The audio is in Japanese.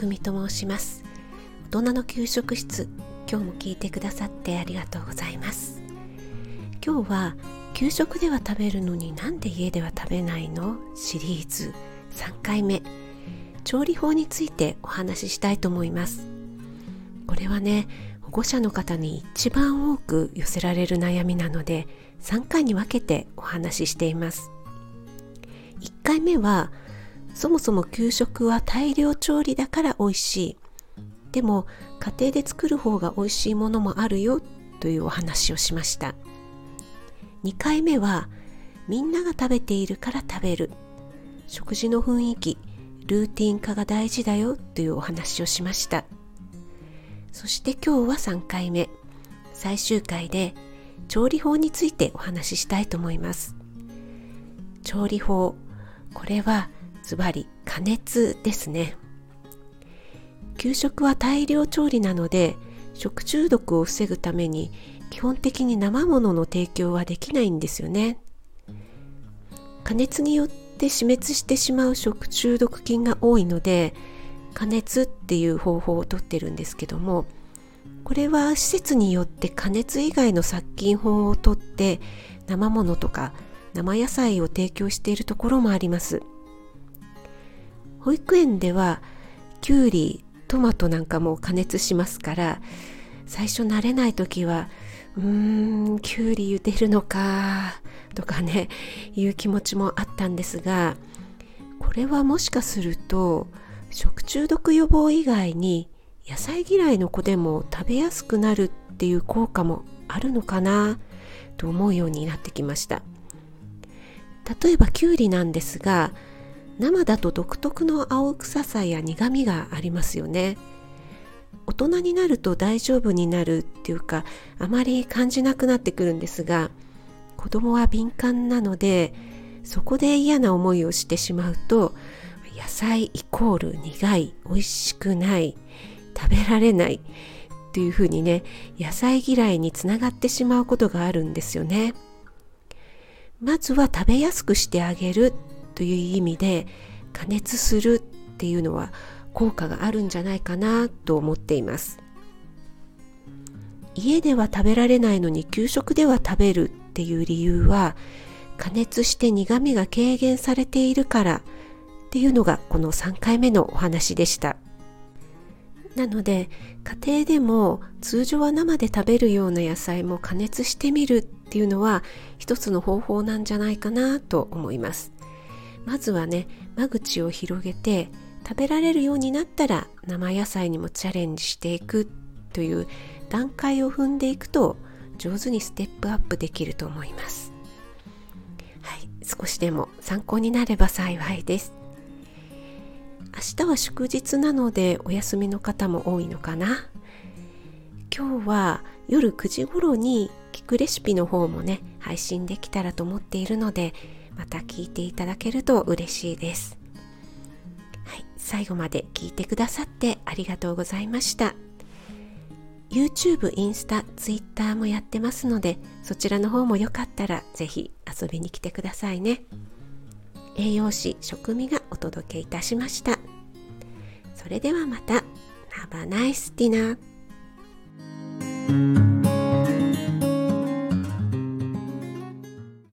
くみと申します。大人の給食室今日も聞いてくださってありがとうございます。今日は給食では食べるのになんで家では食べないの？シリーズ。3回目。調理法についてお話ししたいと思います。これはね保護者の方に一番多く寄せられる悩みなので3回に分けてお話ししています。1回目はそもそも給食は大量調理だから美味しい。でも家庭で作る方が美味しいものもあるよというお話をしました。2回目はみんなが食べているから食べる。食事の雰囲気ルーティン化が大事だよというお話をしました。そして今日は3回目。最終回で調理法についてお話ししたいと思います。調理法これはズバリ加熱ですね。給食は大量調理なので食中毒を防ぐために基本的に生ものの提供はできないんですよね。加熱によって死滅してしまう食中毒菌が多いので加熱っていう方法をとってるんですけどもこれは施設によって加熱以外の殺菌法をとって生ものとか生野菜を提供しているところもあります。保育園ではきゅうりトマトなんかも加熱しますから最初慣れない時はうーんきゅうり茹でるのかとかねいう気持ちもあったんですがこれはもしかすると食中毒予防以外に野菜嫌いの子でも食べやすくなるっていう効果もあるのかなと思うようになってきました。例えばきゅうりなんですが生だと独特の青臭さや苦みがありますよね。大人になると大丈夫になるっていうかあまり感じなくなってくるんですが子供は敏感なのでそこで嫌な思いをしてしまうと野菜イコール苦い美味しくない食べられないっていうふうにね野菜嫌いにつながってしまうことがあるんですよね。まずは食べやすくしてあげるという意味で加熱するっていうのは効果があるんじゃないかなと思っています。家では食べられないのに給食では食べるっていう理由は加熱して苦味が軽減されているからっていうのがこの3回目のお話でした。なので家庭でも通常は生で食べるような野菜も加熱してみるっていうのは一つの方法なんじゃないかなと思います。まずはね間口を広げて食べられるようになったら生野菜にもチャレンジしていくという段階を踏んでいくと上手にステップアップできると思います。はい少しでも参考になれば幸いです。明日は祝日なのでお休みの方も多いのかな。今日は夜9時頃に聞くレシピの方もね配信できたらと思っているのでまた聞いていただけると嬉しいです。はい、最後まで聞いてくださってありがとうございました。YouTube、インスタ、Twitter もやってますので、そちらの方もよかったらぜひ遊びに来てくださいね。栄養士、食味がお届けいたしました。それではまた。Have a nice dinner!